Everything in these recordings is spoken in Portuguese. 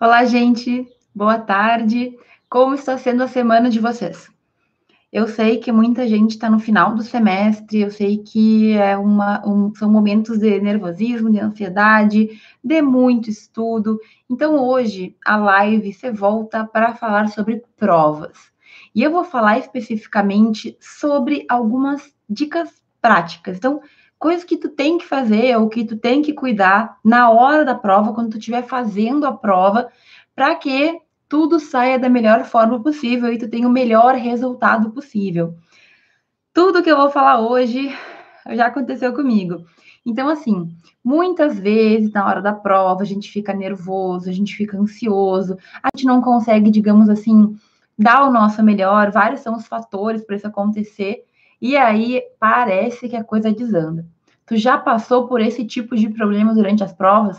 Olá, gente. Boa tarde. Como está sendo a semana de vocês? Eu sei que muita gente está no final do semestre, eu sei que é uma, um, são momentos de nervosismo, de ansiedade, de muito estudo. Então, hoje, a live você volta para falar sobre provas. E eu vou falar especificamente sobre algumas dicas práticas. Então, coisas que tu tem que fazer ou que tu tem que cuidar na hora da prova, quando tu estiver fazendo a prova, para que tudo saia da melhor forma possível e tu tenha o melhor resultado possível. Tudo que eu vou falar hoje já aconteceu comigo. Então, assim, muitas vezes na hora da prova a gente fica nervoso, a gente fica ansioso, a gente não consegue, digamos assim, dar o nosso melhor. Vários são os fatores para isso acontecer. E aí parece que a coisa desanda. Tu já passou por esse tipo de problema durante as provas?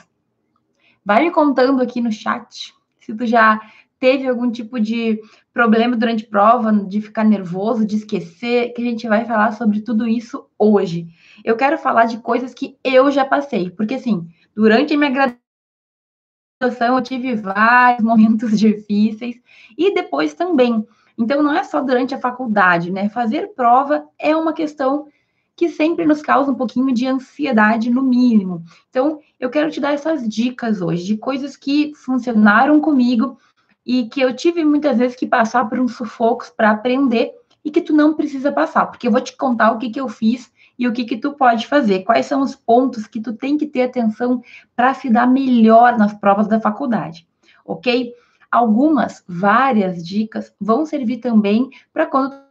Vai me contando aqui no chat se tu já teve algum tipo de problema durante prova, de ficar nervoso, de esquecer, que a gente vai falar sobre tudo isso hoje. Eu quero falar de coisas que eu já passei, porque assim, durante a minha graduação eu tive vários momentos difíceis e depois também. Então não é só durante a faculdade, né? Fazer prova é uma questão que sempre nos causa um pouquinho de ansiedade, no mínimo. Então, eu quero te dar essas dicas hoje de coisas que funcionaram comigo e que eu tive muitas vezes que passar por uns sufocos para aprender e que tu não precisa passar, porque eu vou te contar o que, que eu fiz e o que, que tu pode fazer, quais são os pontos que tu tem que ter atenção para se dar melhor nas provas da faculdade, ok? Algumas, várias dicas vão servir também para quando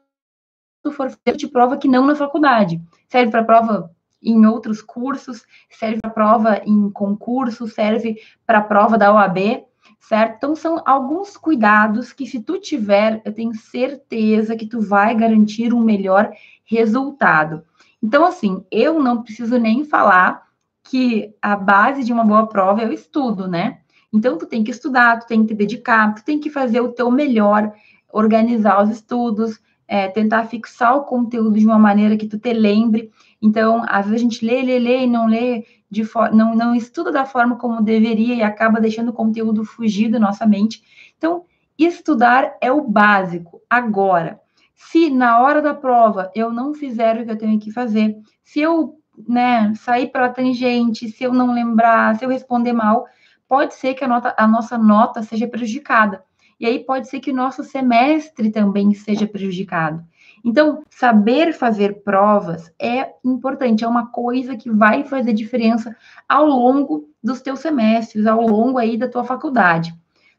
for fazer de prova que não na faculdade. Serve para prova em outros cursos, serve para prova em concurso, serve para prova da OAB, certo? Então são alguns cuidados que se tu tiver, eu tenho certeza que tu vai garantir um melhor resultado. Então assim, eu não preciso nem falar que a base de uma boa prova é o estudo, né? Então tu tem que estudar, tu tem que te dedicar, tu tem que fazer o teu melhor, organizar os estudos, é, tentar fixar o conteúdo de uma maneira que tu te lembre. Então, às vezes a gente lê, lê, lê e não lê de não, não estuda da forma como deveria e acaba deixando o conteúdo fugir da nossa mente. Então, estudar é o básico. Agora, se na hora da prova eu não fizer o que eu tenho que fazer, se eu né, sair pela tangente, se eu não lembrar, se eu responder mal, pode ser que a, nota, a nossa nota seja prejudicada. E aí pode ser que o nosso semestre também seja prejudicado. Então, saber fazer provas é importante, é uma coisa que vai fazer diferença ao longo dos teus semestres, ao longo aí da tua faculdade.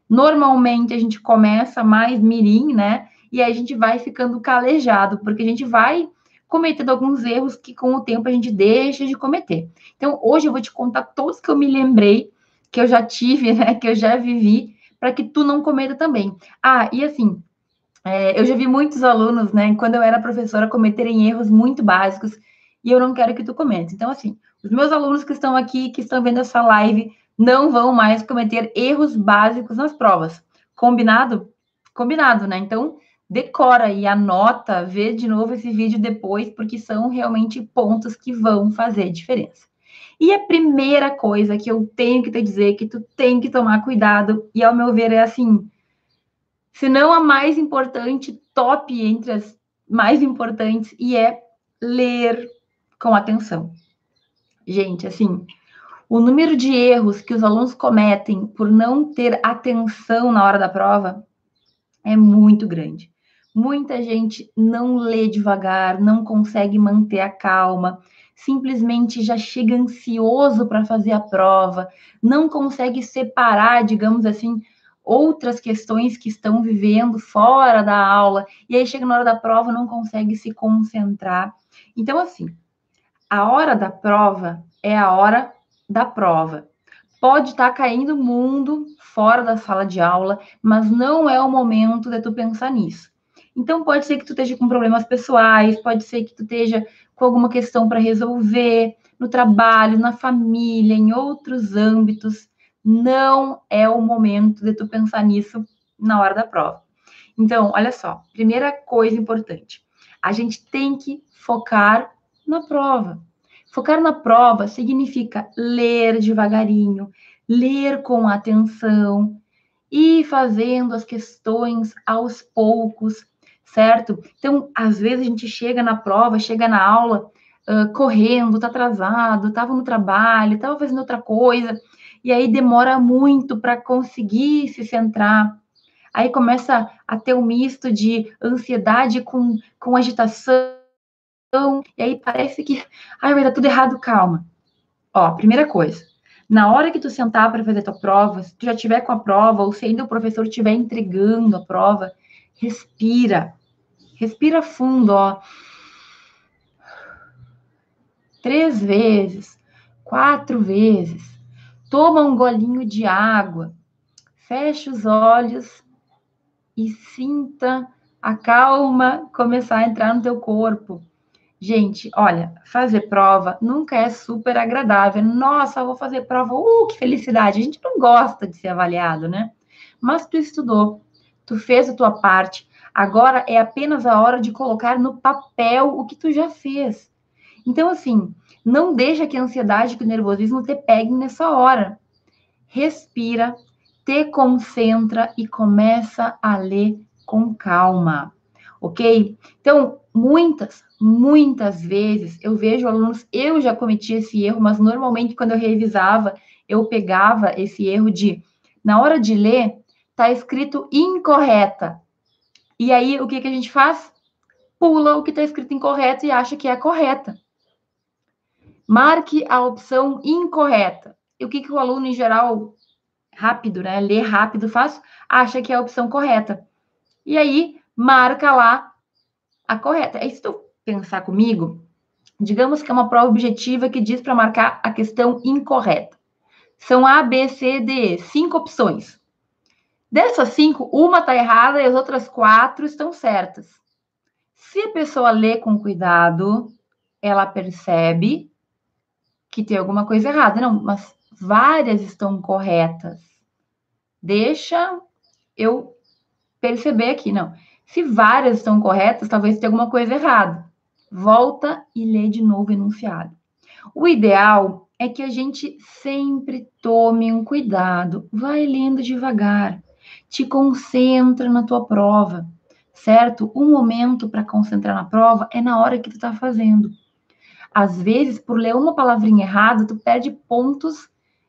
Normalmente a gente começa mais mirim, né? E aí a gente vai ficando calejado, porque a gente vai cometendo alguns erros que com o tempo a gente deixa de cometer. Então, hoje eu vou te contar todos que eu me lembrei, que eu já tive, né, que eu já vivi, para que tu não cometa também. Ah, e assim, é, eu já vi muitos alunos, né, quando eu era professora, cometerem erros muito básicos e eu não quero que tu comece. Então, assim, os meus alunos que estão aqui, que estão vendo essa live, não vão mais cometer erros básicos nas provas. Combinado? Combinado, né? Então, decora e anota, vê de novo esse vídeo depois, porque são realmente pontos que vão fazer diferença. E a primeira coisa que eu tenho que te dizer que tu tem que tomar cuidado, e ao meu ver é assim, se não a mais importante, top entre as mais importantes, e é ler com atenção. Gente, assim, o número de erros que os alunos cometem por não ter atenção na hora da prova é muito grande. Muita gente não lê devagar, não consegue manter a calma, simplesmente já chega ansioso para fazer a prova, não consegue separar, digamos assim, outras questões que estão vivendo fora da aula, e aí chega na hora da prova não consegue se concentrar. Então, assim, a hora da prova é a hora da prova. Pode estar tá caindo o mundo fora da sala de aula, mas não é o momento de tu pensar nisso. Então, pode ser que tu esteja com problemas pessoais, pode ser que tu esteja com alguma questão para resolver no trabalho, na família, em outros âmbitos não é o momento de tu pensar nisso na hora da prova. Então, olha só, primeira coisa importante, a gente tem que focar na prova. Focar na prova significa ler devagarinho, ler com atenção, ir fazendo as questões aos poucos, certo? Então, às vezes a gente chega na prova, chega na aula uh, correndo, tá atrasado, estava no trabalho, estava fazendo outra coisa, e aí demora muito para conseguir se centrar. Aí começa a ter um misto de ansiedade com, com agitação, e aí parece que, ai, vai dar tudo errado, calma. Ó, primeira coisa, na hora que tu sentar para fazer tua prova, se tu já tiver com a prova, ou se ainda o professor estiver entregando a prova, respira. Respira fundo, ó. Três vezes, quatro vezes. Toma um golinho de água. Fecha os olhos e sinta a calma começar a entrar no teu corpo. Gente, olha, fazer prova nunca é super agradável. Nossa, vou fazer prova, uh, que felicidade. A gente não gosta de ser avaliado, né? Mas tu estudou, tu fez a tua parte. Agora é apenas a hora de colocar no papel o que tu já fez. Então, assim, não deixa que a ansiedade que o nervosismo te peguem nessa hora. Respira, te concentra e começa a ler com calma, ok? Então, muitas, muitas vezes eu vejo alunos, eu já cometi esse erro, mas normalmente quando eu revisava, eu pegava esse erro de, na hora de ler, tá escrito incorreta. E aí, o que, que a gente faz? Pula o que está escrito incorreto e acha que é correta. Marque a opção incorreta. E o que, que o aluno, em geral, rápido, né? Lê rápido, faz, acha que é a opção correta. E aí, marca lá a correta. É isso tu pensar comigo, digamos que é uma prova objetiva que diz para marcar a questão incorreta. São A, B, C, D, cinco opções. Dessas cinco, uma está errada e as outras quatro estão certas. Se a pessoa lê com cuidado, ela percebe que tem alguma coisa errada. Não, mas várias estão corretas. Deixa eu perceber aqui, não. Se várias estão corretas, talvez tenha alguma coisa errada volta e lê de novo o enunciado. O ideal é que a gente sempre tome um cuidado, vai lendo devagar, te concentra na tua prova, certo? O momento para concentrar na prova é na hora que tu está fazendo. Às vezes, por ler uma palavrinha errada, tu perde pontos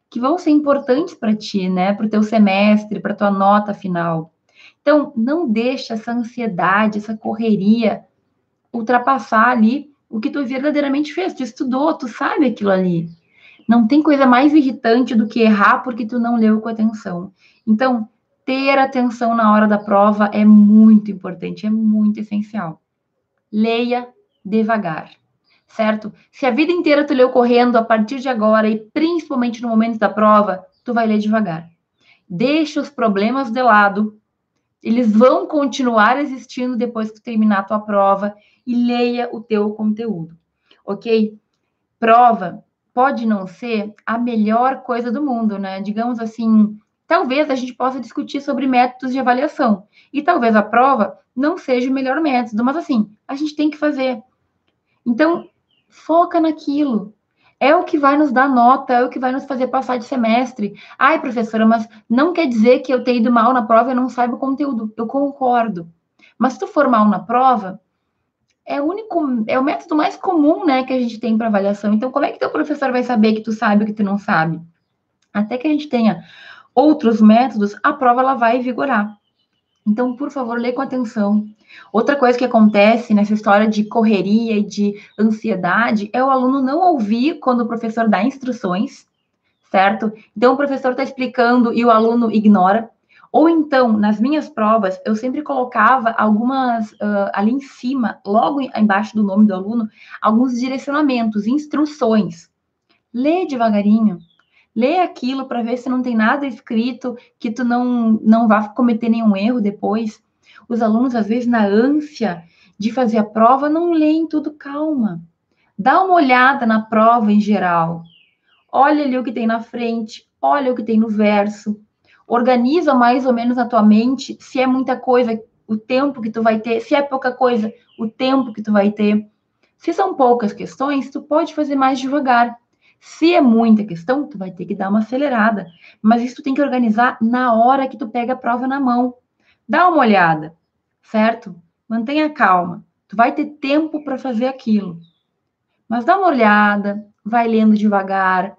que vão ser importantes para ti, né? Para o teu semestre, para tua nota final. Então, não deixa essa ansiedade, essa correria ultrapassar ali o que tu verdadeiramente fez. Tu estudou, tu sabe aquilo ali. Não tem coisa mais irritante do que errar porque tu não leu com atenção. Então, ter atenção na hora da prova é muito importante, é muito essencial. Leia devagar, certo? Se a vida inteira tu leu correndo, a partir de agora e principalmente no momento da prova, tu vai ler devagar. Deixa os problemas de lado. Eles vão continuar existindo depois que terminar a tua prova e leia o teu conteúdo, ok? Prova pode não ser a melhor coisa do mundo, né? Digamos assim, talvez a gente possa discutir sobre métodos de avaliação e talvez a prova não seja o melhor método, mas assim, a gente tem que fazer. Então, foca naquilo. É o que vai nos dar nota, é o que vai nos fazer passar de semestre. Ai, professora, mas não quer dizer que eu tenha ido mal na prova e não saiba o conteúdo. Eu concordo. Mas se tu for mal na prova, é o único, é o método mais comum, né, que a gente tem para avaliação. Então, como é que teu professor vai saber que tu sabe o que tu não sabe? Até que a gente tenha outros métodos, a prova ela vai vigorar. Então, por favor, lê com atenção. Outra coisa que acontece nessa história de correria e de ansiedade é o aluno não ouvir quando o professor dá instruções, certo? Então, o professor está explicando e o aluno ignora. Ou então, nas minhas provas, eu sempre colocava algumas uh, ali em cima, logo embaixo do nome do aluno, alguns direcionamentos, instruções. Lê devagarinho. Lê aquilo para ver se não tem nada escrito que tu não, não vá cometer nenhum erro depois. Os alunos, às vezes, na ânsia de fazer a prova, não leem tudo calma. Dá uma olhada na prova em geral. Olha ali o que tem na frente, olha o que tem no verso organiza mais ou menos na tua mente se é muita coisa, o tempo que tu vai ter, se é pouca coisa, o tempo que tu vai ter. Se são poucas questões, tu pode fazer mais devagar. Se é muita questão, tu vai ter que dar uma acelerada. Mas isso tu tem que organizar na hora que tu pega a prova na mão. Dá uma olhada, certo? Mantenha calma. Tu vai ter tempo para fazer aquilo. Mas dá uma olhada, vai lendo devagar,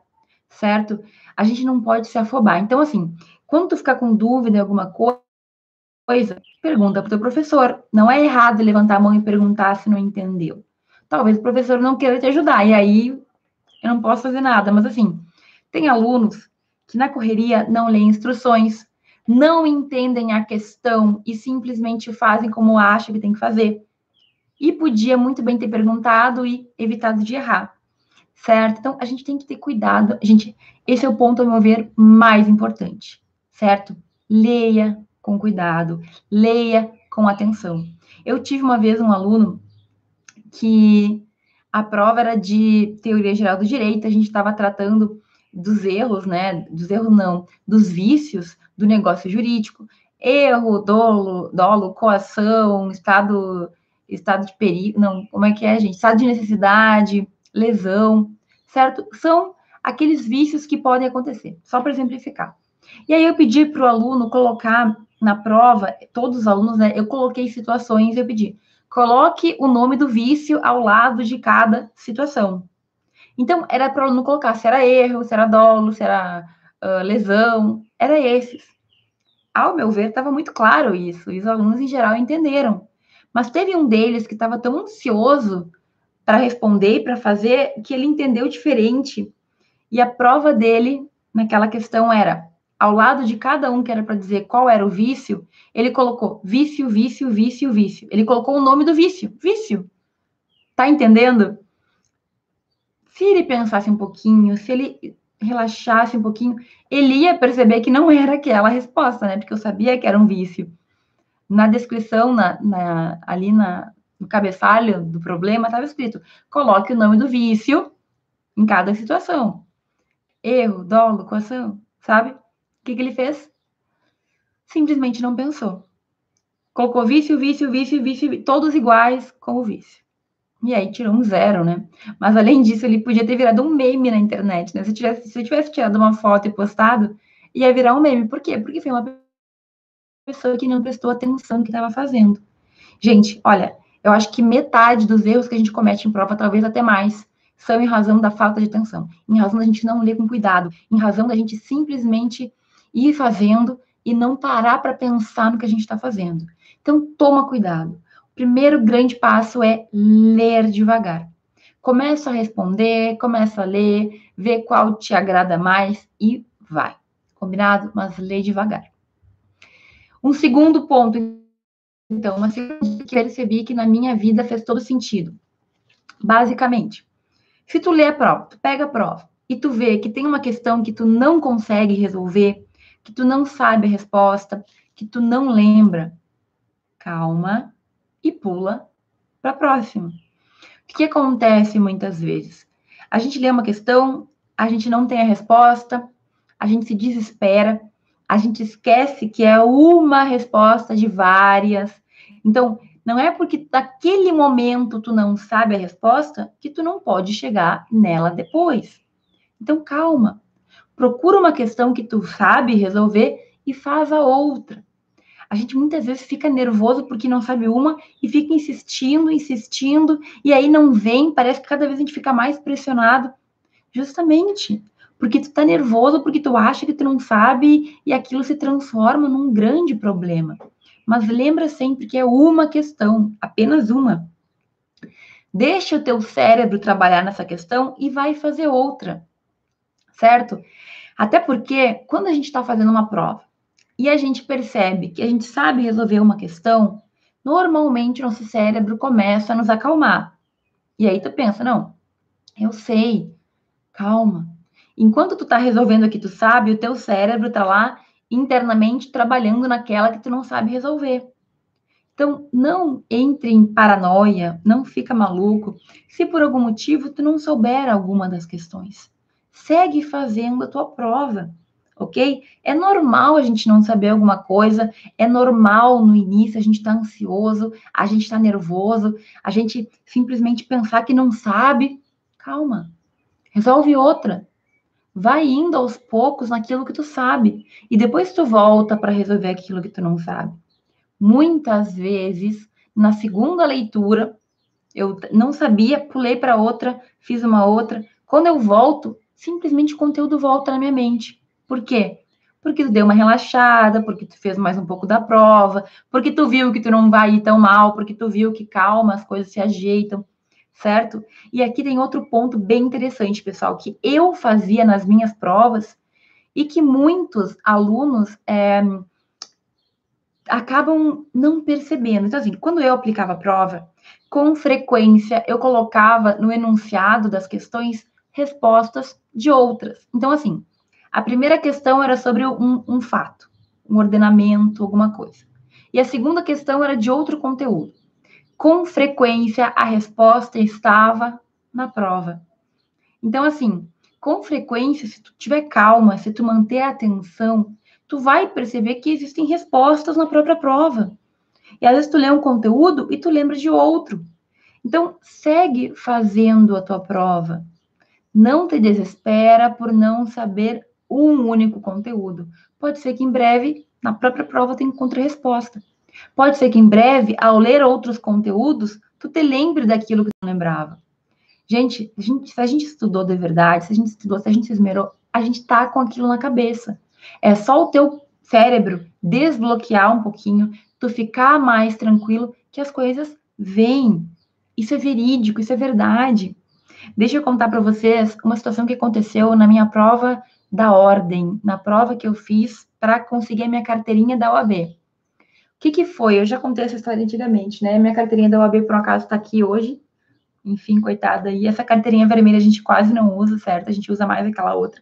certo? A gente não pode se afobar. Então, assim, quando tu ficar com dúvida em alguma coisa, pergunta para o teu professor. Não é errado levantar a mão e perguntar se não entendeu. Talvez o professor não queira te ajudar, e aí eu não posso fazer nada. Mas, assim, tem alunos que na correria não leem instruções, não entendem a questão e simplesmente fazem como acham que tem que fazer. E podia muito bem ter perguntado e evitado de errar, certo? Então, a gente tem que ter cuidado. Gente, esse é o ponto, ao meu ver, mais importante, certo? Leia com cuidado, leia com atenção. Eu tive uma vez um aluno que a prova era de teoria geral do direito, a gente estava tratando dos erros, né? Dos erros não, dos vícios do negócio jurídico. Erro, dolo, dolo, coação, estado estado de perigo, não, como é que é, gente? Estado de necessidade, lesão, certo? São aqueles vícios que podem acontecer, só para exemplificar. E aí eu pedi para o aluno colocar na prova, todos os alunos, né? Eu coloquei situações eu pedi, coloque o nome do vício ao lado de cada situação. Então, era para o aluno colocar se era erro, se era dolo, se era uh, lesão, era esses. Ao meu ver, estava muito claro isso, e os alunos em geral entenderam. Mas teve um deles que estava tão ansioso para responder e para fazer que ele entendeu diferente. E a prova dele naquela questão era ao lado de cada um que era para dizer qual era o vício, ele colocou vício, vício, vício, vício. Ele colocou o nome do vício, vício. Tá entendendo? Se ele pensasse um pouquinho, se ele relaxasse um pouquinho, ele ia perceber que não era aquela resposta, né? Porque eu sabia que era um vício na descrição, na, na, ali na, no cabeçalho do problema, estava escrito: coloque o nome do vício em cada situação. Erro, dolo, coação, sabe? O que, que ele fez? Simplesmente não pensou. Colocou vício, vício, vício, vício, todos iguais com o vício. E aí tirou um zero, né? Mas além disso, ele podia ter virado um meme na internet, né? Se, tivesse, se eu tivesse tirado uma foto e postado, ia virar um meme. Por quê? Porque foi uma pessoa que não prestou atenção no que estava fazendo. Gente, olha, eu acho que metade dos erros que a gente comete em prova, talvez até mais, são em razão da falta de atenção, em razão da gente não ler com cuidado, em razão da gente simplesmente ir fazendo e não parar para pensar no que a gente está fazendo. Então, toma cuidado. O primeiro grande passo é ler devagar. Começa a responder, começa a ler, vê qual te agrada mais e vai. Combinado? Mas lê devagar. Um segundo ponto, então, uma segunda que percebi que na minha vida fez todo sentido. Basicamente, se tu lê a prova, tu pega a prova e tu vê que tem uma questão que tu não consegue resolver, que tu não sabe a resposta, que tu não lembra, calma e pula para a próxima. O que acontece muitas vezes? A gente lê uma questão, a gente não tem a resposta, a gente se desespera, a gente esquece que é uma resposta de várias. Então, não é porque naquele momento tu não sabe a resposta que tu não pode chegar nela depois. Então, calma. Procura uma questão que tu sabe resolver e faz a outra. A gente muitas vezes fica nervoso porque não sabe uma e fica insistindo, insistindo, e aí não vem, parece que cada vez a gente fica mais pressionado. Justamente porque tu tá nervoso, porque tu acha que tu não sabe e aquilo se transforma num grande problema. Mas lembra sempre que é uma questão, apenas uma. Deixa o teu cérebro trabalhar nessa questão e vai fazer outra, certo? Até porque quando a gente está fazendo uma prova e a gente percebe que a gente sabe resolver uma questão, normalmente nosso cérebro começa a nos acalmar. E aí tu pensa, não, eu sei, calma, Enquanto tu tá resolvendo o que tu sabe, o teu cérebro tá lá internamente trabalhando naquela que tu não sabe resolver. Então, não entre em paranoia, não fica maluco, se por algum motivo tu não souber alguma das questões. Segue fazendo a tua prova, ok? É normal a gente não saber alguma coisa, é normal no início a gente estar tá ansioso, a gente estar tá nervoso, a gente simplesmente pensar que não sabe. Calma, resolve outra. Vai indo aos poucos naquilo que tu sabe e depois tu volta para resolver aquilo que tu não sabe. Muitas vezes, na segunda leitura, eu não sabia, pulei para outra, fiz uma outra. Quando eu volto, simplesmente o conteúdo volta na minha mente. Por quê? Porque tu deu uma relaxada, porque tu fez mais um pouco da prova, porque tu viu que tu não vai ir tão mal, porque tu viu que calma, as coisas se ajeitam, certo? E aqui tem outro ponto bem interessante, pessoal, que eu fazia nas minhas provas e que muitos alunos é, acabam não percebendo. Então, assim, quando eu aplicava a prova, com frequência eu colocava no enunciado das questões respostas de outras. Então, assim, a primeira questão era sobre um, um fato, um ordenamento, alguma coisa. E a segunda questão era de outro conteúdo. Com frequência, a resposta estava na prova. Então, assim, com frequência, se tu tiver calma, se tu manter a atenção, tu vai perceber que existem respostas na própria prova. E às vezes tu lê um conteúdo e tu lembra de outro. Então, segue fazendo a tua prova. Não te desespera por não saber um único conteúdo. Pode ser que em breve, na própria prova, tu encontre resposta. Pode ser que em breve, ao ler outros conteúdos, tu te lembre daquilo que tu lembrava. Gente, a gente, se a gente estudou de verdade, se a gente estudou, se a gente se esmerou, a gente tá com aquilo na cabeça. É só o teu cérebro desbloquear um pouquinho, tu ficar mais tranquilo, que as coisas vêm. Isso é verídico, isso é verdade. Deixa eu contar para vocês uma situação que aconteceu na minha prova da ordem, na prova que eu fiz para conseguir a minha carteirinha da OAB. O que, que foi? Eu já contei essa história antigamente, né? Minha carteirinha da OAB, por um acaso, está aqui hoje. Enfim, coitada. E essa carteirinha vermelha a gente quase não usa, certo? A gente usa mais aquela outra.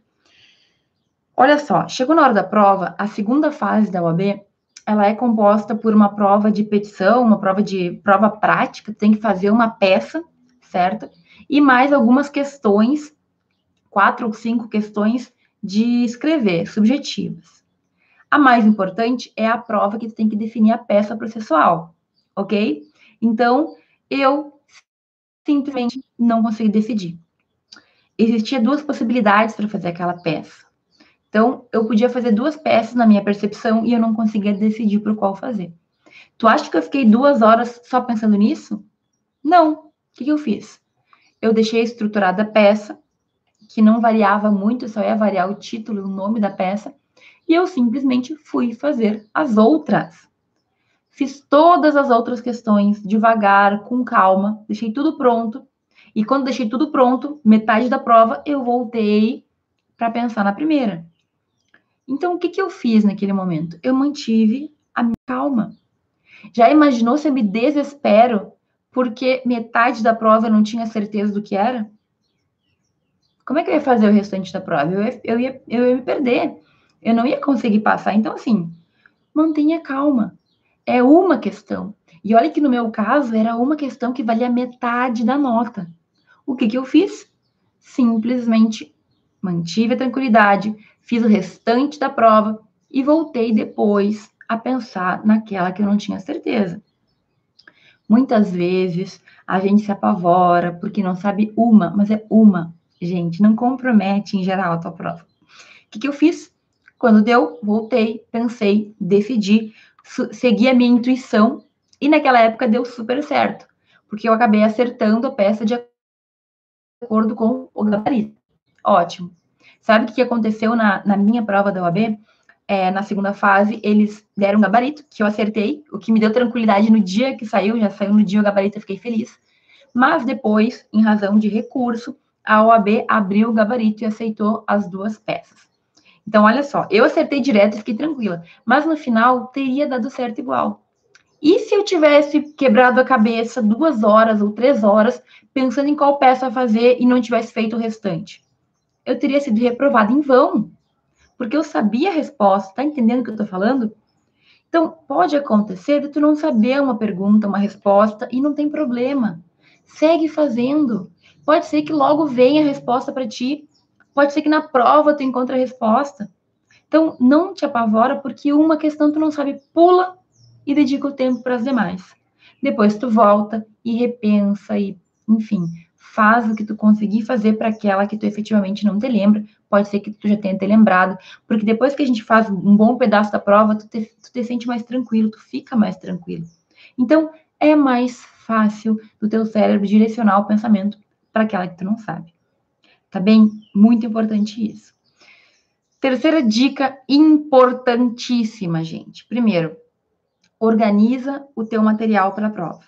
Olha só, chegou na hora da prova, a segunda fase da OAB, ela é composta por uma prova de petição, uma prova de prova prática, tem que fazer uma peça, certo? E mais algumas questões, quatro ou cinco questões de escrever, subjetivas. A mais importante é a prova que tem que definir a peça processual, ok? Então, eu simplesmente não consegui decidir. Existia duas possibilidades para fazer aquela peça. Então, eu podia fazer duas peças na minha percepção e eu não conseguia decidir por qual fazer. Tu acha que eu fiquei duas horas só pensando nisso? Não. O que, que eu fiz? Eu deixei estruturada a peça, que não variava muito, só ia variar o título, o nome da peça, e eu simplesmente fui fazer as outras. Fiz todas as outras questões devagar, com calma, deixei tudo pronto. E quando deixei tudo pronto, metade da prova, eu voltei para pensar na primeira. Então, o que, que eu fiz naquele momento? Eu mantive a minha calma. Já imaginou se eu me desespero porque metade da prova eu não tinha certeza do que era? como é que eu ia fazer o restante da prova? Eu ia, eu ia, eu ia me perder. Eu não ia conseguir passar. Então, assim, mantenha calma. É uma questão. E olha que no meu caso era uma questão que valia metade da nota. O que, que eu fiz? Simplesmente mantive a tranquilidade, fiz o restante da prova e voltei depois a pensar naquela que eu não tinha certeza. Muitas vezes a gente se apavora porque não sabe uma, mas é uma gente, não compromete em geral a tua prova. O que, que eu fiz? Quando deu, voltei, pensei, decidi, segui a minha intuição e naquela época deu super certo, porque eu acabei acertando a peça de acordo com o gabarito. Ótimo. Sabe o que aconteceu na, na minha prova da OAB? É, na segunda fase, eles deram um gabarito, que eu acertei, o que me deu tranquilidade no dia que saiu, já saiu no dia o gabarito, eu fiquei feliz. Mas depois, em razão de recurso, a OAB abriu o gabarito e aceitou as duas peças. Então, olha só, eu acertei direto e fiquei tranquila, mas no final teria dado certo igual. E se eu tivesse quebrado a cabeça duas horas ou três horas pensando em qual peça fazer e não tivesse feito o restante? Eu teria sido reprovada em vão, porque eu sabia a resposta. Tá entendendo o que eu tô falando? Então, pode acontecer de tu não saber uma pergunta, uma resposta, e não tem problema. Segue fazendo. Pode ser que logo venha a resposta para ti. Pode ser que na prova tu encontre a resposta. Então, não te apavora, porque uma questão tu não sabe, pula e dedica o tempo para as demais. Depois tu volta e repensa e, enfim, faz o que tu conseguir fazer para aquela que tu efetivamente não te lembra. Pode ser que tu já tenha te lembrado, porque depois que a gente faz um bom pedaço da prova, tu te, tu te sente mais tranquilo, tu fica mais tranquilo. Então, é mais fácil do teu cérebro direcionar o pensamento para aquela que tu não sabe. Tá bem? Muito importante isso. Terceira dica importantíssima, gente. Primeiro, organiza o teu material para a prova,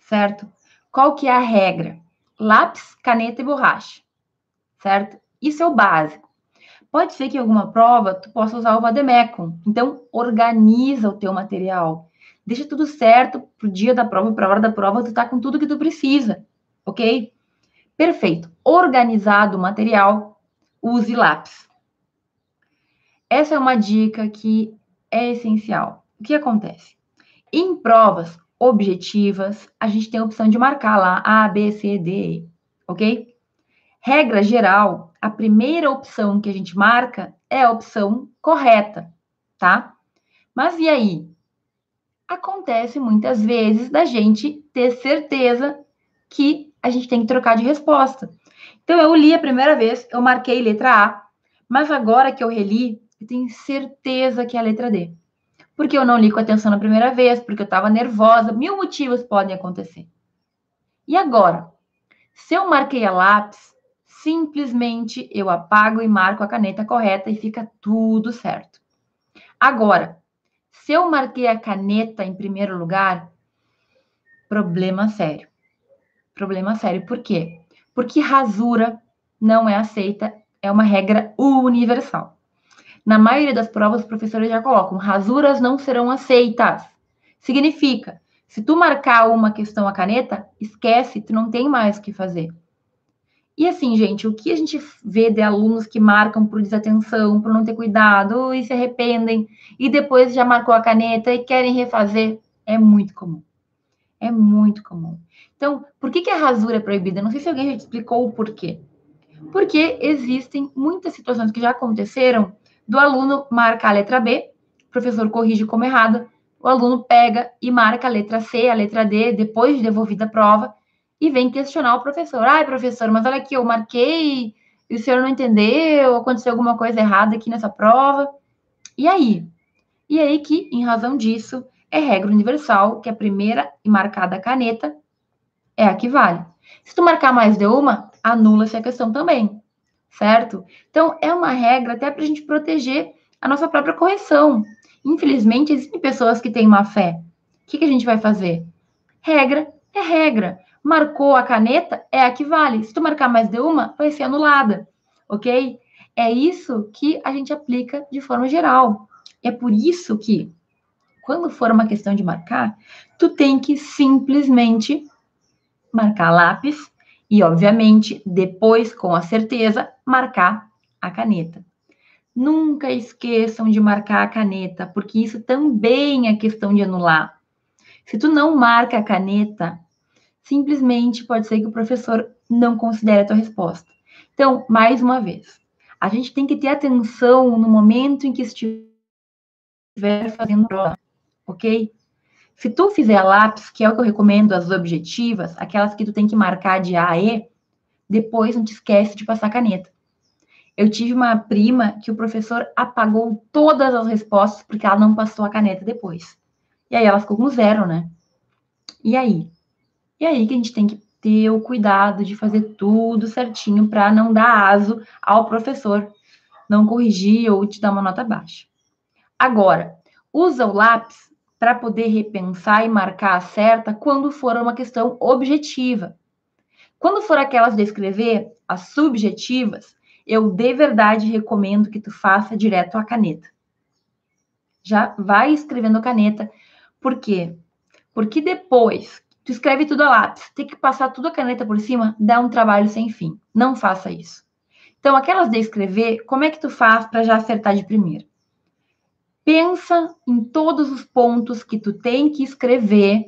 certo? Qual que é a regra? Lápis, caneta e borracha, certo? Isso é o básico. Pode ser que em alguma prova tu possa usar o vademecum. Então, organiza o teu material. Deixa tudo certo pro dia da prova, para a hora da prova, tu tá com tudo que tu precisa, ok? Perfeito. Organizado o material, use lápis. Essa é uma dica que é essencial. O que acontece? Em provas objetivas, a gente tem a opção de marcar lá A, B, C, D, ok? Regra geral, a primeira opção que a gente marca é a opção correta, tá? Mas e aí? Acontece muitas vezes da gente ter certeza que a gente tem que trocar de resposta. Então, eu li a primeira vez, eu marquei letra A, mas agora que eu reli, eu tenho certeza que é a letra D porque eu não li com atenção na primeira vez, porque eu estava nervosa, mil motivos podem acontecer. E agora? Se eu marquei a lápis, simplesmente eu apago e marco a caneta correta e fica tudo certo. Agora, se eu marquei a caneta em primeiro lugar, problema sério. Problema sério. Por quê? Porque rasura não é aceita, é uma regra universal. Na maioria das provas, os professores já colocam: rasuras não serão aceitas. Significa, se tu marcar uma questão a caneta, esquece, tu não tem mais o que fazer. E assim, gente, o que a gente vê de alunos que marcam por desatenção, por não ter cuidado, e se arrependem, e depois já marcou a caneta e querem refazer, é muito comum. É muito comum. Então, por que, que a rasura é proibida? Não sei se alguém já te explicou o porquê. Porque existem muitas situações que já aconteceram do aluno marca a letra B, o professor corrige como errada, o aluno pega e marca a letra C, a letra D, depois de devolvida a prova, e vem questionar o professor. Ai, professor, mas olha aqui, eu marquei e o senhor não entendeu, aconteceu alguma coisa errada aqui nessa prova. E aí? E aí que, em razão disso, é regra universal que a primeira e marcada caneta é a que vale. Se tu marcar mais de uma, anula-se a questão também certo? Então, é uma regra até para a gente proteger a nossa própria correção. Infelizmente, existem pessoas que têm má fé. O que, que a gente vai fazer? Regra é regra. Marcou a caneta, é a que vale. Se tu marcar mais de uma, vai ser anulada, ok? É isso que a gente aplica de forma geral. É por isso que, quando for uma questão de marcar, tu tem que simplesmente marcar lápis e, obviamente, depois, com a certeza, marcar a caneta. Nunca esqueçam de marcar a caneta, porque isso também é questão de anular. Se tu não marca a caneta, simplesmente pode ser que o professor não considere a tua resposta. Então, mais uma vez, a gente tem que ter atenção no momento em que estiver fazendo prova, ok? Se tu fizer lápis, que é o que eu recomendo, as objetivas, aquelas que tu tem que marcar de A a E, depois não te esquece de passar caneta. Eu tive uma prima que o professor apagou todas as respostas porque ela não passou a caneta depois. E aí ela ficou com zero, né? E aí? E aí que a gente tem que ter o cuidado de fazer tudo certinho para não dar aso ao professor, não corrigir ou te dar uma nota baixa. Agora, usa o lápis para poder repensar e marcar a certa quando for uma questão objetiva. Quando for aquelas de escrever, as subjetivas, eu de verdade recomendo que tu faça direto a caneta. Já vai escrevendo a caneta. Por quê? Porque depois tu escreve tudo a lápis, tem que passar tudo a caneta por cima, dá um trabalho sem fim. Não faça isso. Então, aquelas de escrever, como é que tu faz para já acertar de primeira? Pensa em todos os pontos que tu tem que escrever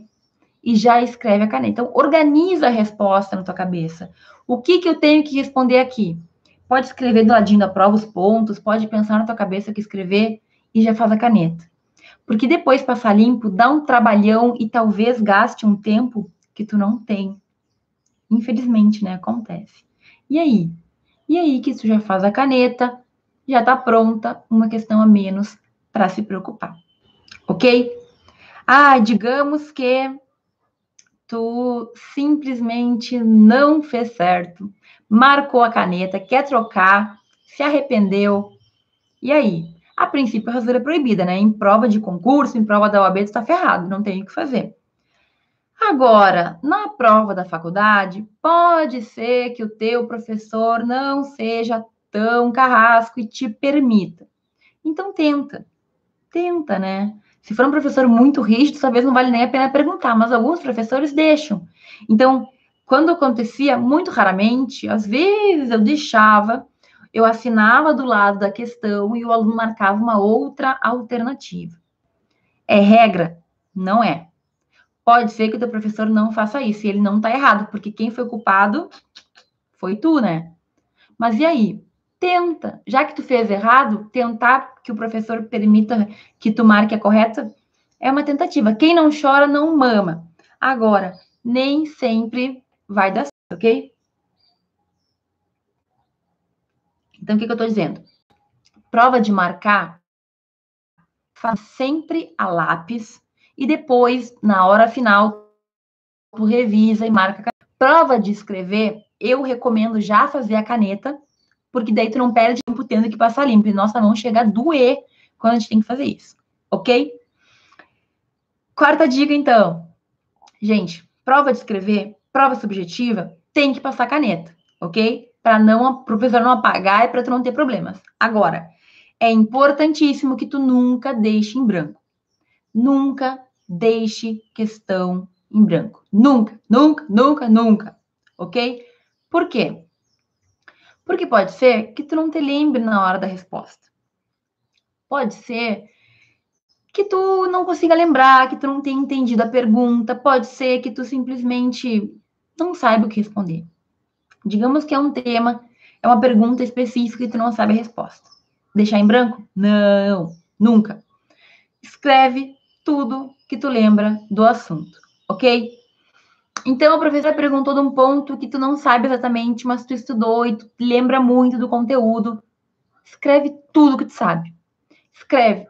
e já escreve a caneta. Então, organiza a resposta na tua cabeça. O que, que eu tenho que responder aqui? Pode escrever do ladinho da prova os pontos, pode pensar na tua cabeça que escrever e já faz a caneta. Porque depois passar limpo dá um trabalhão e talvez gaste um tempo que tu não tem. Infelizmente, né? Acontece. E aí? E aí que tu já faz a caneta, já tá pronta, uma questão a menos para se preocupar. Ok? Ah, digamos que tu simplesmente não fez certo, marcou a caneta, quer trocar, se arrependeu. E aí? A princípio, a rasura é proibida, né? Em prova de concurso, em prova da OAB, tu está ferrado, não tem o que fazer. Agora, na prova da faculdade, pode ser que o teu professor não seja tão carrasco e te permita. Então tenta. Tenta, né? Se for um professor muito rígido, talvez não vale nem a pena perguntar, mas alguns professores deixam. Então, quando acontecia, muito raramente, às vezes eu deixava, eu assinava do lado da questão e o aluno marcava uma outra alternativa. É regra? Não é. Pode ser que o teu professor não faça isso, e ele não está errado, porque quem foi culpado foi tu, né? Mas e aí? Tenta. Já que tu fez errado, tentar que o professor permita que tu marque a correta é uma tentativa. Quem não chora não mama. Agora, nem sempre vai dar certo, ok? Então, o que, que eu estou dizendo? Prova de marcar, faz sempre a lápis e depois, na hora final, tu revisa e marca. Prova de escrever, eu recomendo já fazer a caneta, porque daí tu não perde tempo tendo que passar limpo. E nossa mão chega a doer quando a gente tem que fazer isso, ok? Quarta dica, então. Gente, prova de escrever, prova subjetiva, tem que passar caneta, ok? Para não o professor não apagar e para tu não ter problemas. Agora, é importantíssimo que tu nunca deixe em branco. Nunca deixe questão em branco. Nunca, nunca, nunca, nunca. Ok? Por quê? Porque pode ser que tu não te lembre na hora da resposta. Pode ser que tu não consiga lembrar, que tu não tenha entendido a pergunta, pode ser que tu simplesmente não saiba o que responder. Digamos que é um tema, é uma pergunta específica e tu não sabe a resposta. Deixar em branco? Não, nunca. Escreve tudo que tu lembra do assunto, ok? Então, a professora perguntou de um ponto que tu não sabe exatamente, mas tu estudou e tu lembra muito do conteúdo. Escreve tudo que tu sabe. Escreve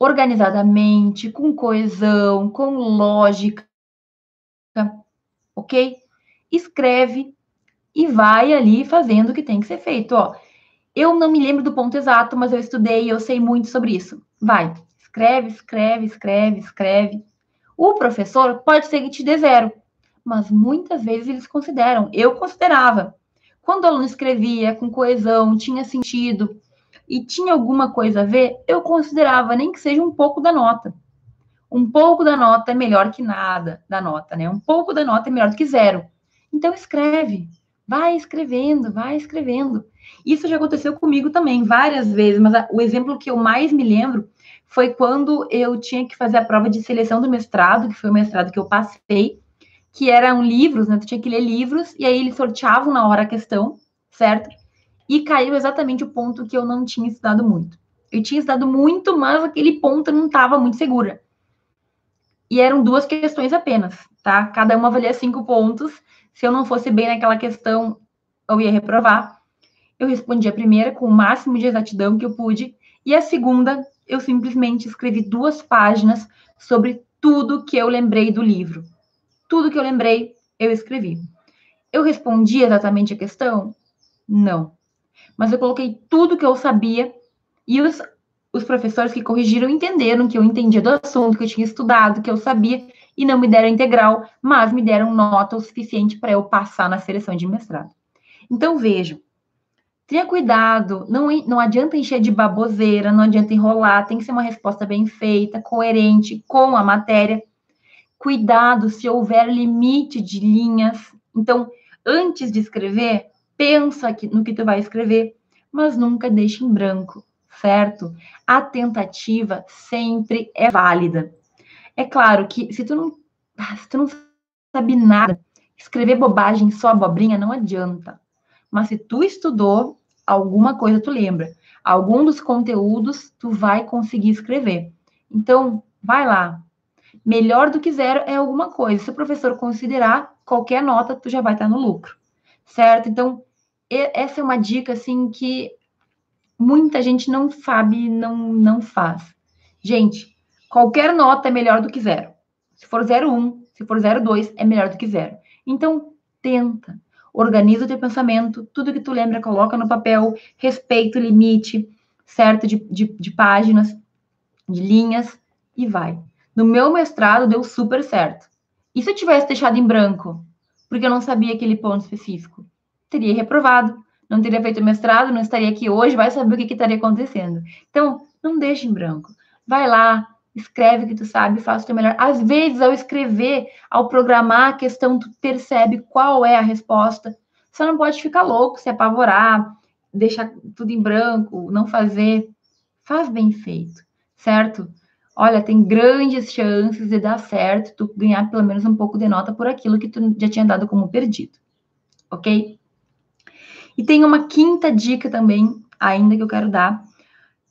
organizadamente, com coesão, com lógica, ok? Escreve e vai ali fazendo o que tem que ser feito, ó. Eu não me lembro do ponto exato, mas eu estudei e eu sei muito sobre isso. Vai, escreve, escreve, escreve, escreve. O professor pode ser que te dê zero, mas muitas vezes eles consideram. Eu considerava. Quando o aluno escrevia com coesão, tinha sentido, e tinha alguma coisa a ver, eu considerava nem que seja um pouco da nota. Um pouco da nota é melhor que nada da nota, né? Um pouco da nota é melhor do que zero. Então escreve, vai escrevendo, vai escrevendo. Isso já aconteceu comigo também várias vezes, mas a, o exemplo que eu mais me lembro foi quando eu tinha que fazer a prova de seleção do mestrado, que foi o mestrado que eu passei, que eram livros, né? Tu tinha que ler livros e aí eles sorteavam na hora a questão, certo? e caiu exatamente o ponto que eu não tinha estudado muito. Eu tinha estudado muito, mas aquele ponto eu não estava muito segura. E eram duas questões apenas, tá? Cada uma valia cinco pontos. Se eu não fosse bem naquela questão, eu ia reprovar. Eu respondi a primeira com o máximo de exatidão que eu pude, e a segunda, eu simplesmente escrevi duas páginas sobre tudo que eu lembrei do livro. Tudo que eu lembrei, eu escrevi. Eu respondi exatamente a questão? Não mas eu coloquei tudo que eu sabia e os, os professores que corrigiram entenderam que eu entendia do assunto, que eu tinha estudado, que eu sabia e não me deram integral, mas me deram nota o suficiente para eu passar na seleção de mestrado. Então vejam, tenha cuidado, não, não adianta encher de baboseira, não adianta enrolar, tem que ser uma resposta bem feita, coerente com a matéria. Cuidado se houver limite de linhas. Então, antes de escrever, pensa no que tu vai escrever, mas nunca deixe em branco, certo? A tentativa sempre é válida. É claro que se tu não, se tu não sabe nada, escrever bobagem só abobrinha não adianta. Mas se tu estudou, alguma coisa tu lembra. Algum dos conteúdos tu vai conseguir escrever. Então, vai lá. Melhor do que zero é alguma coisa. Se o professor considerar, qualquer nota tu já vai estar no lucro, certo? Então, essa é uma dica assim que muita gente não sabe, não não faz. Gente, qualquer nota é melhor do que zero. Se for 0,1, se for 0,2, é melhor do que zero. Então, tenta. Organiza o teu pensamento, tudo que tu lembra, coloca no papel, respeita o limite, certo? De, de, de páginas, de linhas, e vai. No meu mestrado deu super certo. E se eu tivesse deixado em branco, porque eu não sabia aquele ponto específico? Teria reprovado, não teria feito mestrado, não estaria aqui hoje, vai saber o que, que estaria acontecendo. Então, não deixe em branco. Vai lá, escreve o que tu sabe, faça o teu melhor. Às vezes, ao escrever, ao programar a questão, tu percebe qual é a resposta. Você não pode ficar louco, se apavorar, deixar tudo em branco, não fazer. Faz bem feito, certo? Olha, tem grandes chances de dar certo, tu ganhar pelo menos um pouco de nota por aquilo que tu já tinha dado como perdido. Ok? E tem uma quinta dica também, ainda que eu quero dar,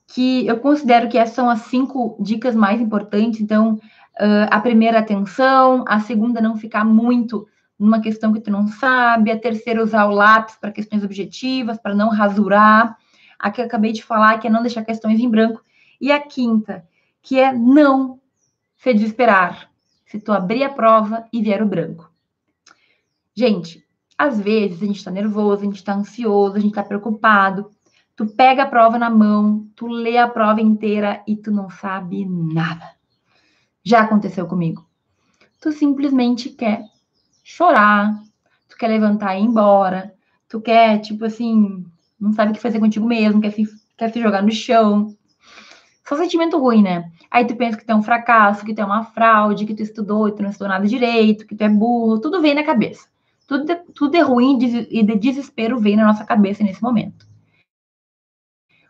que eu considero que essas são as cinco dicas mais importantes. Então, uh, a primeira, atenção, a segunda, não ficar muito numa questão que tu não sabe, a terceira, usar o lápis para questões objetivas, para não rasurar, a que eu acabei de falar, que é não deixar questões em branco, e a quinta, que é não se desesperar se tu abrir a prova e vier o branco. Gente, às vezes a gente está nervoso, a gente está ansioso, a gente está preocupado, Tu pega a prova na mão, tu lê a prova inteira e tu não sabe nada. Já aconteceu comigo. Tu simplesmente quer chorar, tu quer levantar e ir embora, tu quer, tipo assim, não sabe o que fazer contigo mesmo, quer se, quer se jogar no chão. Só sentimento ruim, né? Aí tu pensa que tu é um fracasso, que tu é uma fraude, que tu estudou e tu não estudou nada direito, que tu é burro, tudo vem na cabeça. Tudo, tudo é ruim e de desespero vem na nossa cabeça nesse momento.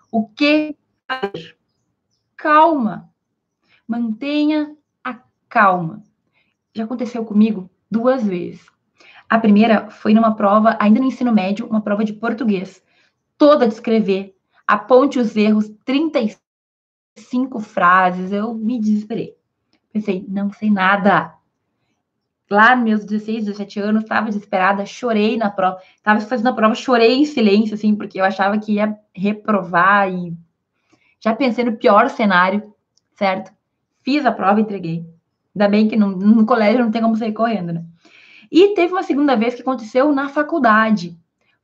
O que fazer? Calma. Mantenha a calma. Já aconteceu comigo duas vezes. A primeira foi numa prova, ainda no ensino médio, uma prova de português, toda de escrever, aponte os erros, 35 frases, eu me desesperei. Pensei, não sei nada lá nos meus 16, 17 anos, estava desesperada, chorei na prova, estava fazendo a prova, chorei em silêncio, assim, porque eu achava que ia reprovar e já pensei no pior cenário, certo? Fiz a prova e entreguei. Ainda bem que no, no colégio não tem como sair correndo, né? E teve uma segunda vez que aconteceu na faculdade.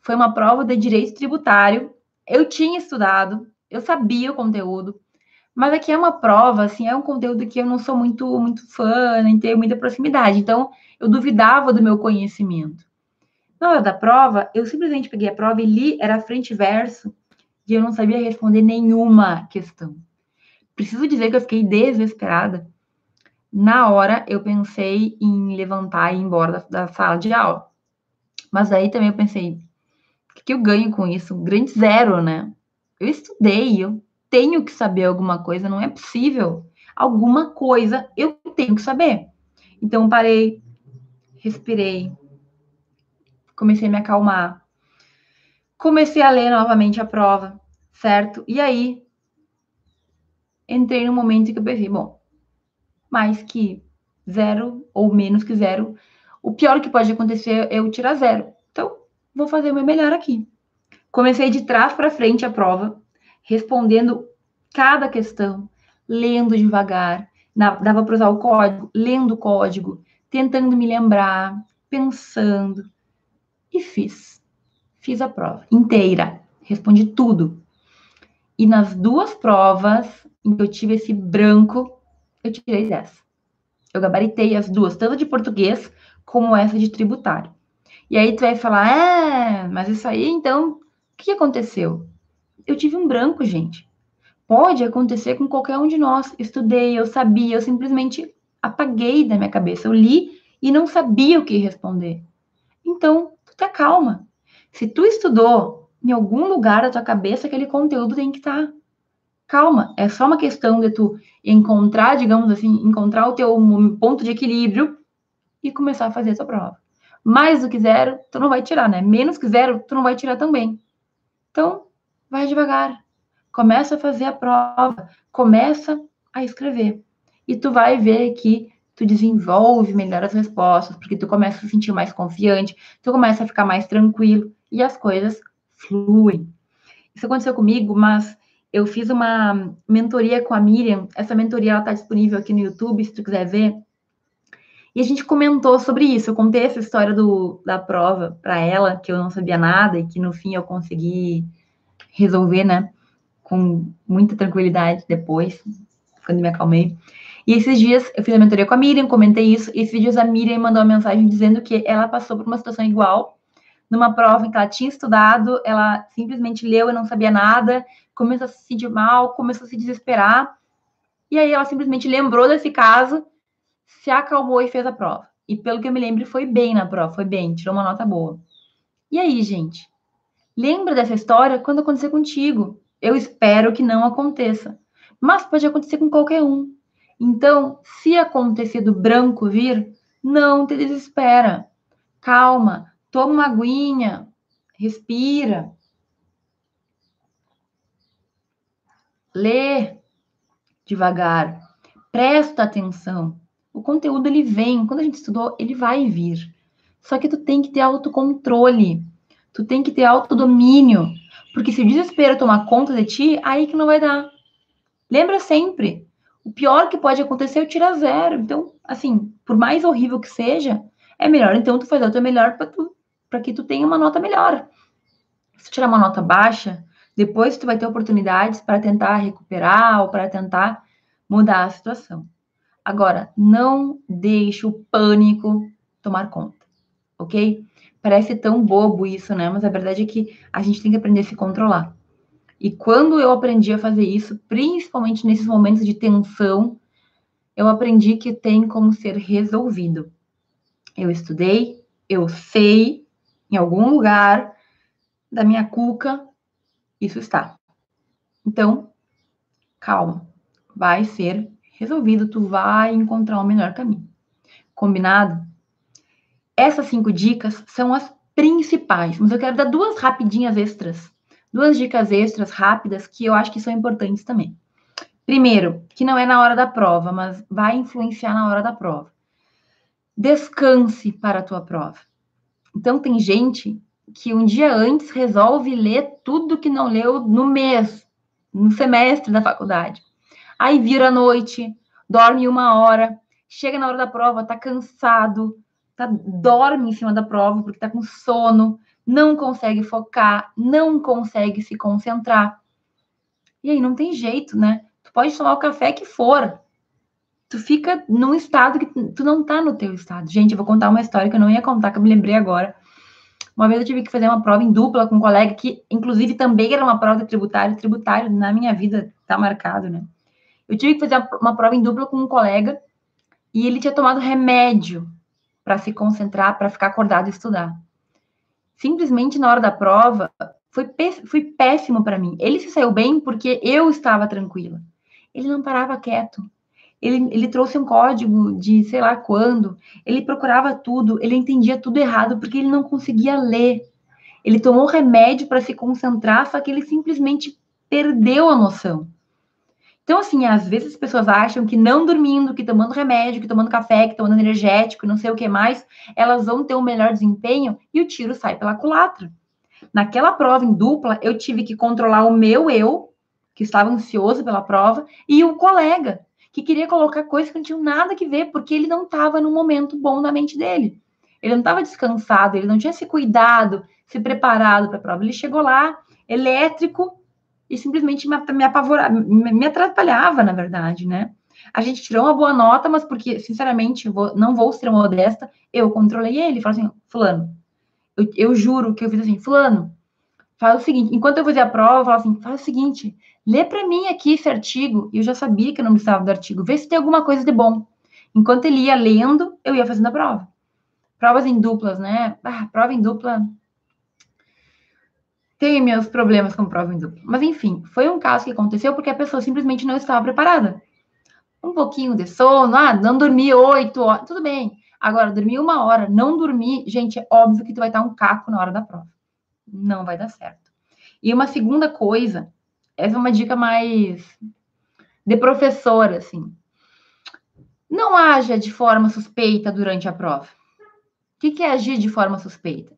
Foi uma prova de direito tributário. Eu tinha estudado, eu sabia o conteúdo, mas aqui é uma prova, assim, é um conteúdo que eu não sou muito, muito fã, nem tenho muita proximidade. Então, eu duvidava do meu conhecimento. Na hora da prova, eu simplesmente peguei a prova e li, era frente e verso, e eu não sabia responder nenhuma questão. Preciso dizer que eu fiquei desesperada. Na hora, eu pensei em levantar e ir embora da, da sala de aula. Mas aí também eu pensei, o que, que eu ganho com isso? Grande zero, né? Eu estudei, eu tenho que saber alguma coisa, não é possível. Alguma coisa eu tenho que saber. Então, parei, respirei, comecei a me acalmar, comecei a ler novamente a prova, certo? E aí, entrei no momento que eu pensei, bom, mais que zero ou menos que zero, o pior que pode acontecer é eu tirar zero. Então, vou fazer o meu melhor aqui. Comecei de trás para frente a prova, respondendo cada questão, lendo devagar. Dava para usar o código, lendo o código, tentando me lembrar, pensando. E fiz. Fiz a prova inteira. Respondi tudo. E nas duas provas em que eu tive esse branco, eu tirei 10. Eu gabaritei as duas, tanto de português como essa de tributário. E aí tu vai falar, é, mas isso aí, então, o que aconteceu? Eu tive um branco, gente. Pode acontecer com qualquer um de nós. Estudei, eu sabia, eu simplesmente apaguei da minha cabeça. Eu li e não sabia o que responder. Então, tu te acalma. Se tu estudou em algum lugar da tua cabeça, aquele conteúdo tem que estar. Tá. Calma, é só uma questão de tu encontrar, digamos assim, encontrar o teu ponto de equilíbrio e começar a fazer a tua prova. Mais do que zero, tu não vai tirar, né? Menos que zero, tu não vai tirar também. Então, vai devagar. Começa a fazer a prova, começa a escrever. E tu vai ver que tu desenvolve melhor as respostas, porque tu começa a se sentir mais confiante, tu começa a ficar mais tranquilo e as coisas fluem. Isso aconteceu comigo, mas eu fiz uma mentoria com a Miriam. Essa mentoria ela está disponível aqui no YouTube, se tu quiser ver. E a gente comentou sobre isso. Eu contei essa história do, da prova para ela, que eu não sabia nada e que no fim eu consegui resolver, né? Com muita tranquilidade depois, quando me acalmei. E esses dias eu fiz a mentoria com a Miriam, comentei isso. E esses dias a Miriam mandou uma mensagem dizendo que ela passou por uma situação igual, numa prova em que ela tinha estudado, ela simplesmente leu e não sabia nada, começou a se sentir mal, começou a se desesperar. E aí ela simplesmente lembrou desse caso, se acalmou e fez a prova. E pelo que eu me lembro, foi bem na prova, foi bem, tirou uma nota boa. E aí, gente? Lembra dessa história quando acontecer contigo? Eu espero que não aconteça. Mas pode acontecer com qualquer um. Então, se acontecer do branco vir, não te desespera. Calma, toma uma aguinha, respira, lê devagar, presta atenção. O conteúdo ele vem, quando a gente estudou, ele vai vir. Só que tu tem que ter autocontrole, tu tem que ter autodomínio, porque se o desespero tomar conta de ti, aí que não vai dar. Lembra sempre, o pior que pode acontecer é eu tirar zero. Então, assim, por mais horrível que seja, é melhor então tu fazer o teu melhor para tu, para que tu tenha uma nota melhor. Se tu tirar uma nota baixa, depois tu vai ter oportunidades para tentar recuperar ou para tentar mudar a situação. Agora, não deixe o pânico tomar conta, ok? Parece tão bobo isso, né? Mas a verdade é que a gente tem que aprender a se controlar. E quando eu aprendi a fazer isso, principalmente nesses momentos de tensão, eu aprendi que tem como ser resolvido. Eu estudei, eu sei, em algum lugar da minha cuca, isso está. Então, calma, vai ser resolvido, tu vai encontrar o melhor caminho. Combinado? Essas cinco dicas são as principais, mas eu quero dar duas rapidinhas extras, duas dicas extras rápidas que eu acho que são importantes também. Primeiro, que não é na hora da prova, mas vai influenciar na hora da prova. Descanse para a tua prova. Então, tem gente que um dia antes resolve ler tudo que não leu no mês, no semestre da faculdade. Aí vira a noite, dorme uma hora, chega na hora da prova, tá cansado, tá, dorme em cima da prova porque tá com sono, não consegue focar, não consegue se concentrar. E aí não tem jeito, né? Tu pode tomar o café que for. Tu fica num estado que tu não tá no teu estado. Gente, eu vou contar uma história que eu não ia contar, que eu me lembrei agora. Uma vez eu tive que fazer uma prova em dupla com um colega que, inclusive, também era uma prova de tributário. Tributário, na minha vida, tá marcado, né? Eu tive que fazer uma prova em dupla com um colega e ele tinha tomado remédio para se concentrar, para ficar acordado e estudar. Simplesmente na hora da prova, foi, foi péssimo para mim. Ele se saiu bem porque eu estava tranquila. Ele não parava quieto. Ele, ele trouxe um código de sei lá quando. Ele procurava tudo, ele entendia tudo errado porque ele não conseguia ler. Ele tomou remédio para se concentrar, só que ele simplesmente perdeu a noção. Então, assim, às vezes as pessoas acham que não dormindo, que tomando remédio, que tomando café, que tomando energético, não sei o que mais, elas vão ter um melhor desempenho e o tiro sai pela culatra. Naquela prova em dupla, eu tive que controlar o meu eu, que estava ansioso pela prova, e o colega, que queria colocar coisas que não tinham nada que ver, porque ele não estava no momento bom na mente dele. Ele não estava descansado, ele não tinha se cuidado, se preparado para a prova. Ele chegou lá, elétrico, e simplesmente me, me apavorava, me, me atrapalhava, na verdade, né? A gente tirou uma boa nota, mas porque, sinceramente, vou, não vou ser modesta, eu controlei ele. Falei assim, fulano, eu, eu, juro que eu fiz assim, fulano, faz o seguinte, enquanto eu fazia a prova, eu falava assim, faz o seguinte, lê para mim aqui esse artigo, e eu já sabia que eu não precisava do artigo, vê se tem alguma coisa de bom. Enquanto ele ia lendo, eu ia fazendo a prova. Provas em duplas, né? Ah, prova em dupla, tenho meus problemas com prova em dupla. Mas, enfim, foi um caso que aconteceu porque a pessoa simplesmente não estava preparada. Um pouquinho de sono, ah, não dormi oito horas, tudo bem. Agora, dormir uma hora, não dormir, gente, é óbvio que tu vai estar um caco na hora da prova. Não vai dar certo. E uma segunda coisa, essa é uma dica mais de professora, assim. Não haja de forma suspeita durante a prova. O que é agir de forma suspeita?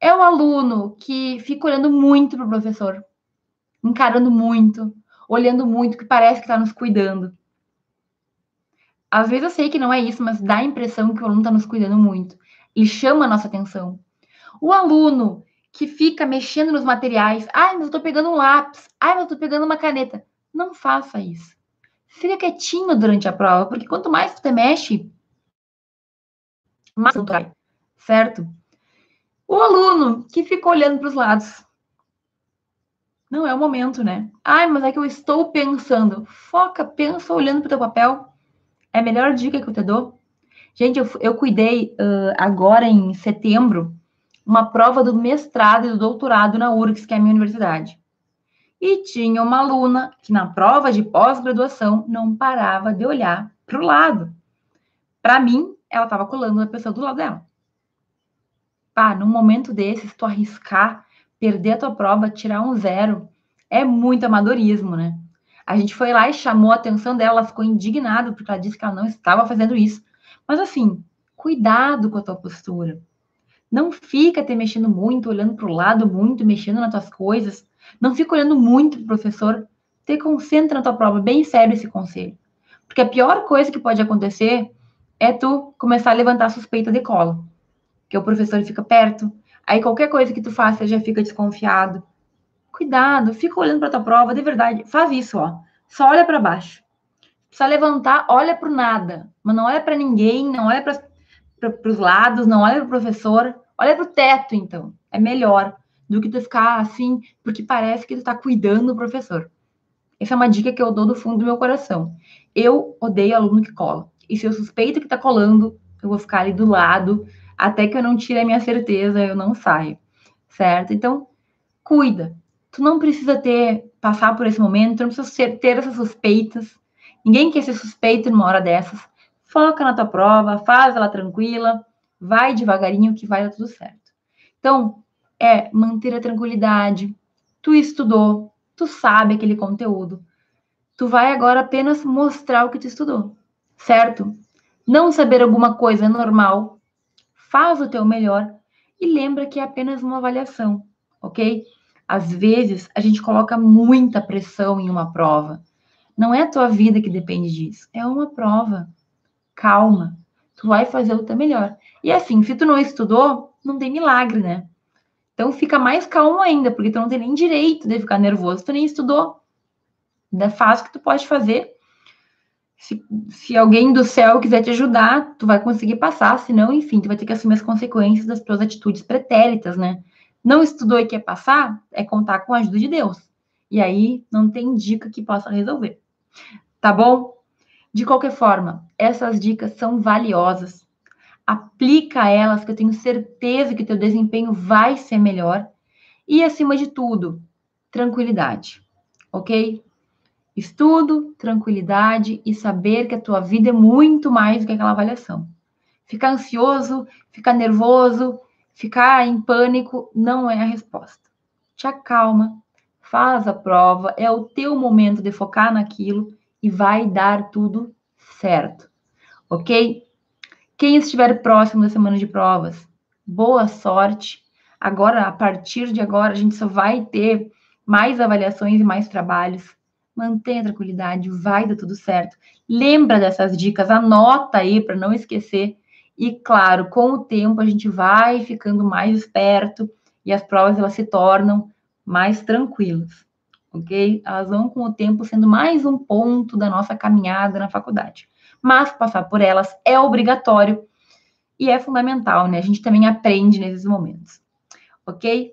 É o aluno que fica olhando muito para o professor, encarando muito, olhando muito, que parece que está nos cuidando. Às vezes eu sei que não é isso, mas dá a impressão que o aluno está nos cuidando muito. Ele chama a nossa atenção. O aluno que fica mexendo nos materiais, ai, mas eu estou pegando um lápis, ai, mas eu estou pegando uma caneta. Não faça isso. Fica quietinho durante a prova, porque quanto mais você mexe, mais você vai, certo? O aluno que fica olhando para os lados. Não é o momento, né? Ai, mas é que eu estou pensando. Foca, pensa olhando para o teu papel. É a melhor dica que eu te dou. Gente, eu, eu cuidei uh, agora em setembro uma prova do mestrado e do doutorado na URGS, que é a minha universidade. E tinha uma aluna que na prova de pós-graduação não parava de olhar para o lado. Para mim, ela estava colando a pessoa do lado dela. Pá, num momento desses, tu arriscar, perder a tua prova, tirar um zero, é muito amadorismo, né? A gente foi lá e chamou a atenção dela, ela ficou indignada porque ela disse que ela não estava fazendo isso. Mas assim, cuidado com a tua postura. Não fica te mexendo muito, olhando para o lado muito, mexendo nas tuas coisas. Não fica olhando muito para o professor. Te concentra na tua prova. Bem sério esse conselho. Porque a pior coisa que pode acontecer é tu começar a levantar suspeita de cola. Que o professor fica perto. Aí qualquer coisa que tu faça já fica desconfiado. Cuidado, fica olhando para tua prova, de verdade. Faz isso, ó. Só olha para baixo. Só levantar, olha para nada. Mas não olha para ninguém, não olha para os lados, não olha para o professor. Olha para o teto, então. É melhor do que tu ficar assim, porque parece que tu está cuidando do professor. Essa é uma dica que eu dou do fundo do meu coração. Eu odeio aluno que cola. E se eu suspeito que está colando, eu vou ficar ali do lado, até que eu não tire a minha certeza, eu não saio. Certo? Então, cuida. Tu não precisa ter, passar por esse momento, tu não precisa ter essas suspeitas. Ninguém quer ser suspeito numa hora dessas. Foca na tua prova, faz ela tranquila, vai devagarinho que vai dar tudo certo. Então, é manter a tranquilidade. Tu estudou, tu sabe aquele conteúdo. Tu vai agora apenas mostrar o que tu estudou, certo? Não saber alguma coisa é normal. Faz o teu melhor e lembra que é apenas uma avaliação, ok? Às vezes a gente coloca muita pressão em uma prova. Não é a tua vida que depende disso, é uma prova. Calma, tu vai fazer o teu melhor. E assim, se tu não estudou, não tem milagre, né? Então fica mais calmo ainda, porque tu não tem nem direito de ficar nervoso, tu nem estudou. Faz o que tu pode fazer. Se, se alguém do céu quiser te ajudar, tu vai conseguir passar, senão, enfim, tu vai ter que assumir as consequências das tuas atitudes pretéritas, né? Não estudou e quer passar, é contar com a ajuda de Deus. E aí não tem dica que possa resolver. Tá bom? De qualquer forma, essas dicas são valiosas aplica elas, que eu tenho certeza que teu desempenho vai ser melhor. E acima de tudo, tranquilidade, ok? Estudo, tranquilidade e saber que a tua vida é muito mais do que aquela avaliação. Ficar ansioso, ficar nervoso, ficar em pânico não é a resposta. Te acalma, faz a prova, é o teu momento de focar naquilo e vai dar tudo certo, ok? Quem estiver próximo da semana de provas, boa sorte. Agora, a partir de agora, a gente só vai ter mais avaliações e mais trabalhos. Mantenha a tranquilidade, vai dar tudo certo. Lembra dessas dicas, anota aí para não esquecer. E claro, com o tempo a gente vai ficando mais esperto e as provas elas se tornam mais tranquilas, ok? Elas vão com o tempo sendo mais um ponto da nossa caminhada na faculdade mas passar por elas é obrigatório e é fundamental, né? A gente também aprende nesses momentos, ok?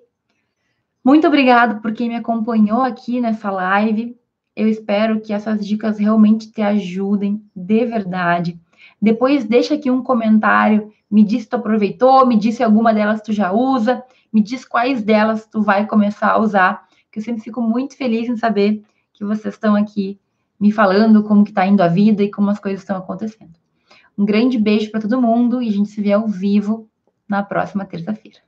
Muito obrigado por quem me acompanhou aqui nessa live. Eu espero que essas dicas realmente te ajudem de verdade. Depois deixa aqui um comentário, me diz se tu aproveitou, me diz se alguma delas tu já usa, me diz quais delas tu vai começar a usar, que eu sempre fico muito feliz em saber que vocês estão aqui me falando como que está indo a vida e como as coisas estão acontecendo. Um grande beijo para todo mundo e a gente se vê ao vivo na próxima terça-feira.